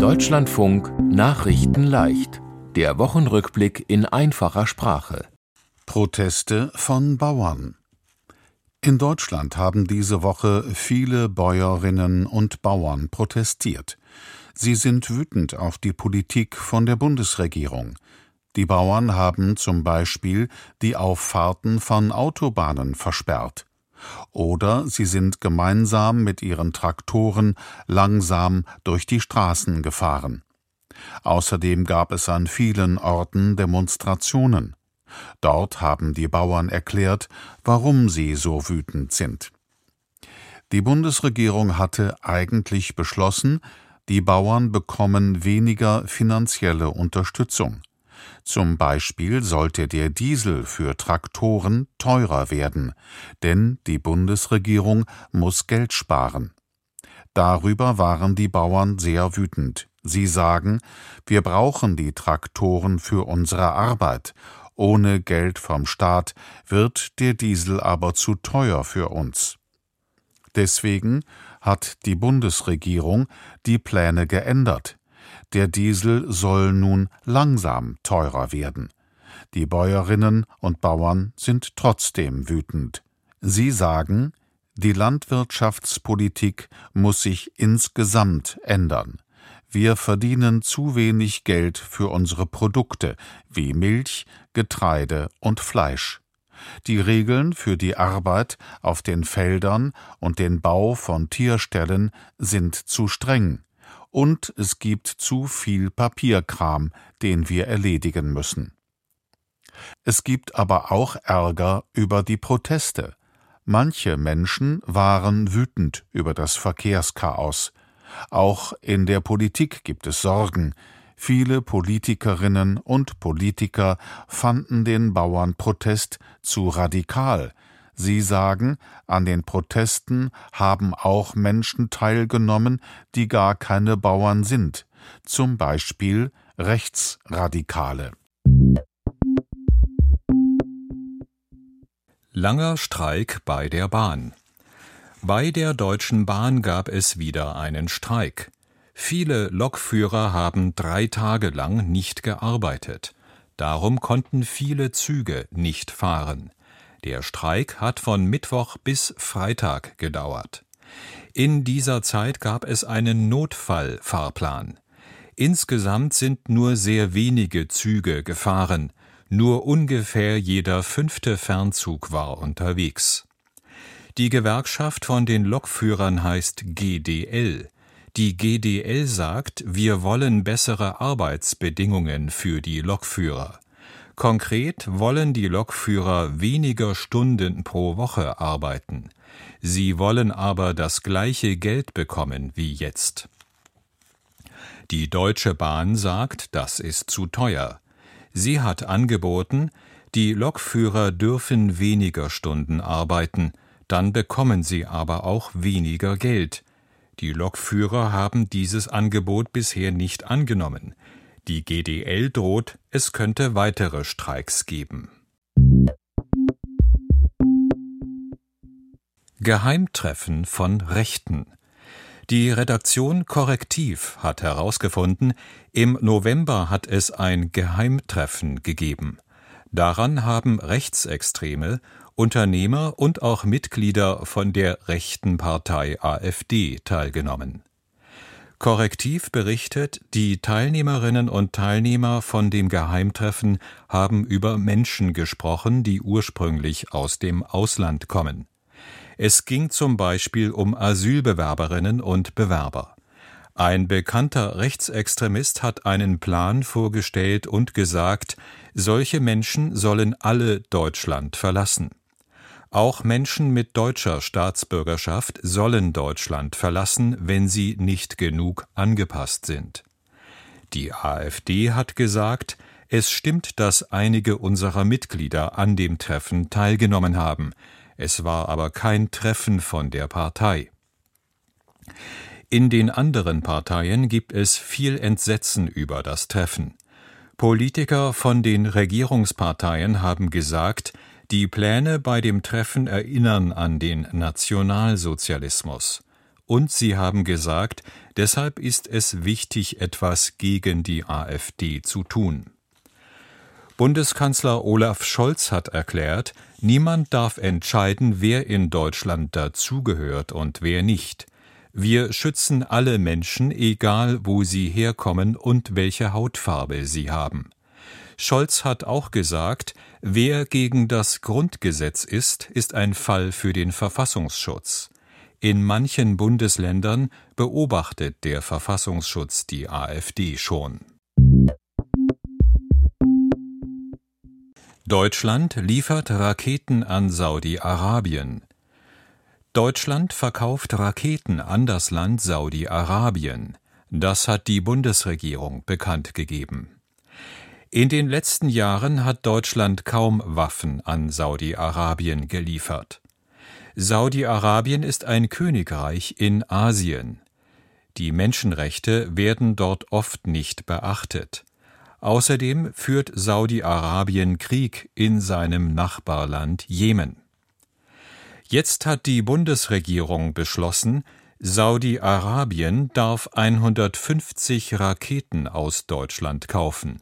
Deutschlandfunk Nachrichten leicht. Der Wochenrückblick in einfacher Sprache. Proteste von Bauern. In Deutschland haben diese Woche viele Bäuerinnen und Bauern protestiert. Sie sind wütend auf die Politik von der Bundesregierung. Die Bauern haben zum Beispiel die Auffahrten von Autobahnen versperrt. Oder sie sind gemeinsam mit ihren Traktoren langsam durch die Straßen gefahren. Außerdem gab es an vielen Orten Demonstrationen. Dort haben die Bauern erklärt, warum sie so wütend sind. Die Bundesregierung hatte eigentlich beschlossen, die Bauern bekommen weniger finanzielle Unterstützung. Zum Beispiel sollte der Diesel für Traktoren teurer werden, denn die Bundesregierung muss Geld sparen. Darüber waren die Bauern sehr wütend. Sie sagen, wir brauchen die Traktoren für unsere Arbeit. Ohne Geld vom Staat wird der Diesel aber zu teuer für uns. Deswegen hat die Bundesregierung die Pläne geändert. Der Diesel soll nun langsam teurer werden. Die Bäuerinnen und Bauern sind trotzdem wütend. Sie sagen, die Landwirtschaftspolitik muss sich insgesamt ändern. Wir verdienen zu wenig Geld für unsere Produkte wie Milch, Getreide und Fleisch. Die Regeln für die Arbeit auf den Feldern und den Bau von Tierstellen sind zu streng und es gibt zu viel Papierkram, den wir erledigen müssen. Es gibt aber auch Ärger über die Proteste. Manche Menschen waren wütend über das Verkehrschaos. Auch in der Politik gibt es Sorgen. Viele Politikerinnen und Politiker fanden den Bauernprotest zu radikal, Sie sagen, an den Protesten haben auch Menschen teilgenommen, die gar keine Bauern sind, zum Beispiel Rechtsradikale. Langer Streik bei der Bahn. Bei der Deutschen Bahn gab es wieder einen Streik. Viele Lokführer haben drei Tage lang nicht gearbeitet. Darum konnten viele Züge nicht fahren. Der Streik hat von Mittwoch bis Freitag gedauert. In dieser Zeit gab es einen Notfallfahrplan. Insgesamt sind nur sehr wenige Züge gefahren, nur ungefähr jeder fünfte Fernzug war unterwegs. Die Gewerkschaft von den Lokführern heißt GDL. Die GDL sagt, wir wollen bessere Arbeitsbedingungen für die Lokführer. Konkret wollen die Lokführer weniger Stunden pro Woche arbeiten. Sie wollen aber das gleiche Geld bekommen wie jetzt. Die Deutsche Bahn sagt, das ist zu teuer. Sie hat angeboten, die Lokführer dürfen weniger Stunden arbeiten, dann bekommen sie aber auch weniger Geld. Die Lokführer haben dieses Angebot bisher nicht angenommen. Die GDL droht, es könnte weitere Streiks geben. Geheimtreffen von Rechten Die Redaktion Korrektiv hat herausgefunden, im November hat es ein Geheimtreffen gegeben. Daran haben Rechtsextreme, Unternehmer und auch Mitglieder von der rechten Partei AfD teilgenommen. Korrektiv berichtet, die Teilnehmerinnen und Teilnehmer von dem Geheimtreffen haben über Menschen gesprochen, die ursprünglich aus dem Ausland kommen. Es ging zum Beispiel um Asylbewerberinnen und Bewerber. Ein bekannter Rechtsextremist hat einen Plan vorgestellt und gesagt, solche Menschen sollen alle Deutschland verlassen. Auch Menschen mit deutscher Staatsbürgerschaft sollen Deutschland verlassen, wenn sie nicht genug angepasst sind. Die AfD hat gesagt, es stimmt, dass einige unserer Mitglieder an dem Treffen teilgenommen haben, es war aber kein Treffen von der Partei. In den anderen Parteien gibt es viel Entsetzen über das Treffen. Politiker von den Regierungsparteien haben gesagt, die Pläne bei dem Treffen erinnern an den Nationalsozialismus. und sie haben gesagt, deshalb ist es wichtig, etwas gegen die AfD zu tun. Bundeskanzler Olaf Scholz hat erklärt, niemand darf entscheiden, wer in Deutschland dazugehört und wer nicht. Wir schützen alle Menschen, egal wo sie herkommen und welche Hautfarbe sie haben. Scholz hat auch gesagt, wer gegen das Grundgesetz ist, ist ein Fall für den Verfassungsschutz. In manchen Bundesländern beobachtet der Verfassungsschutz die AfD schon. Deutschland liefert Raketen an Saudi-Arabien. Deutschland verkauft Raketen an das Land Saudi-Arabien. Das hat die Bundesregierung bekannt gegeben. In den letzten Jahren hat Deutschland kaum Waffen an Saudi-Arabien geliefert. Saudi-Arabien ist ein Königreich in Asien. Die Menschenrechte werden dort oft nicht beachtet. Außerdem führt Saudi-Arabien Krieg in seinem Nachbarland Jemen. Jetzt hat die Bundesregierung beschlossen, Saudi-Arabien darf 150 Raketen aus Deutschland kaufen.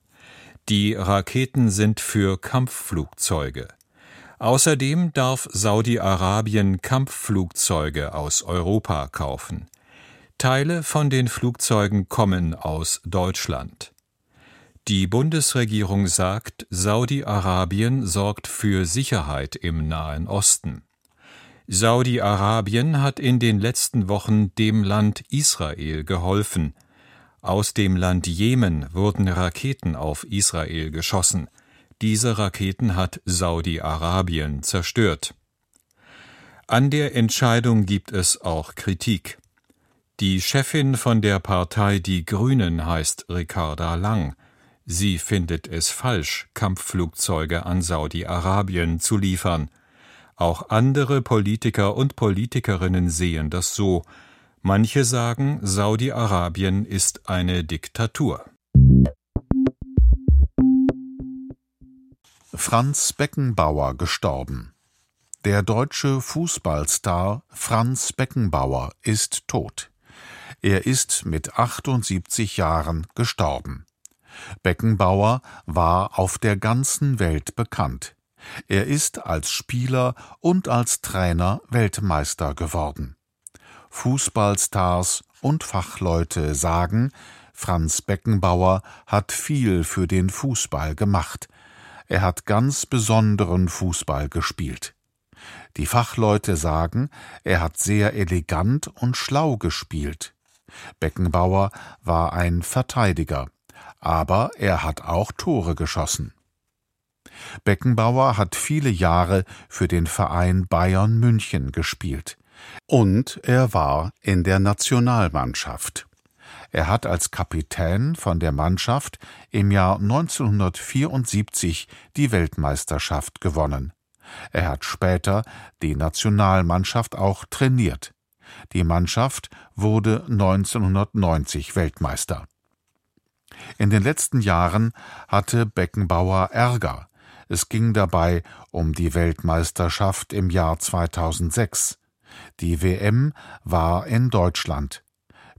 Die Raketen sind für Kampfflugzeuge. Außerdem darf Saudi-Arabien Kampfflugzeuge aus Europa kaufen. Teile von den Flugzeugen kommen aus Deutschland. Die Bundesregierung sagt, Saudi-Arabien sorgt für Sicherheit im Nahen Osten. Saudi-Arabien hat in den letzten Wochen dem Land Israel geholfen. Aus dem Land Jemen wurden Raketen auf Israel geschossen. Diese Raketen hat Saudi-Arabien zerstört. An der Entscheidung gibt es auch Kritik. Die Chefin von der Partei Die Grünen heißt Ricarda Lang. Sie findet es falsch, Kampfflugzeuge an Saudi-Arabien zu liefern. Auch andere Politiker und Politikerinnen sehen das so. Manche sagen, Saudi-Arabien ist eine Diktatur. Franz Beckenbauer gestorben. Der deutsche Fußballstar Franz Beckenbauer ist tot. Er ist mit 78 Jahren gestorben. Beckenbauer war auf der ganzen Welt bekannt. Er ist als Spieler und als Trainer Weltmeister geworden. Fußballstars und Fachleute sagen, Franz Beckenbauer hat viel für den Fußball gemacht. Er hat ganz besonderen Fußball gespielt. Die Fachleute sagen, er hat sehr elegant und schlau gespielt. Beckenbauer war ein Verteidiger aber er hat auch Tore geschossen. Beckenbauer hat viele Jahre für den Verein Bayern München gespielt. Und er war in der Nationalmannschaft. Er hat als Kapitän von der Mannschaft im Jahr 1974 die Weltmeisterschaft gewonnen. Er hat später die Nationalmannschaft auch trainiert. Die Mannschaft wurde 1990 Weltmeister. In den letzten Jahren hatte Beckenbauer Ärger. Es ging dabei um die Weltmeisterschaft im Jahr 2006. Die WM war in Deutschland.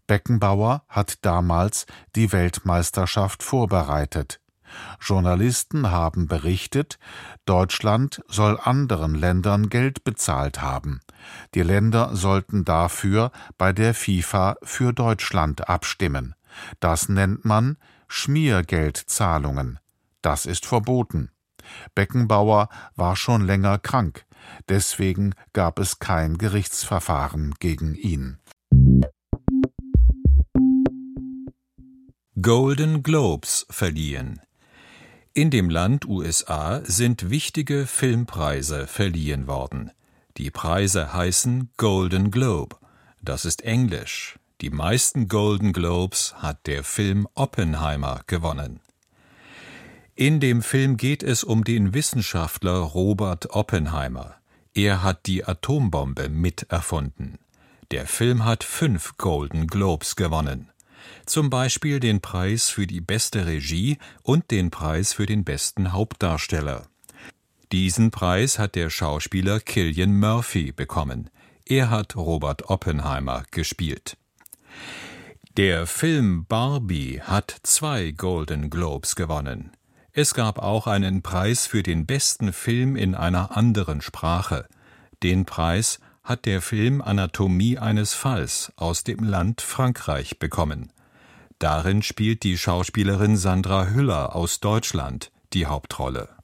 Beckenbauer hat damals die Weltmeisterschaft vorbereitet. Journalisten haben berichtet, Deutschland soll anderen Ländern Geld bezahlt haben. Die Länder sollten dafür bei der FIFA für Deutschland abstimmen. Das nennt man Schmiergeldzahlungen. Das ist verboten. Beckenbauer war schon länger krank, deswegen gab es kein Gerichtsverfahren gegen ihn. Golden Globes verliehen. In dem Land USA sind wichtige Filmpreise verliehen worden. Die Preise heißen Golden Globe. Das ist Englisch. Die meisten Golden Globes hat der Film Oppenheimer gewonnen. In dem Film geht es um den Wissenschaftler Robert Oppenheimer. Er hat die Atombombe miterfunden. Der Film hat fünf Golden Globes gewonnen. Zum Beispiel den Preis für die beste Regie und den Preis für den besten Hauptdarsteller. Diesen Preis hat der Schauspieler Killian Murphy bekommen. Er hat Robert Oppenheimer gespielt. Der Film Barbie hat zwei Golden Globes gewonnen. Es gab auch einen Preis für den besten Film in einer anderen Sprache. Den Preis hat der Film Anatomie eines Falls aus dem Land Frankreich bekommen. Darin spielt die Schauspielerin Sandra Hüller aus Deutschland die Hauptrolle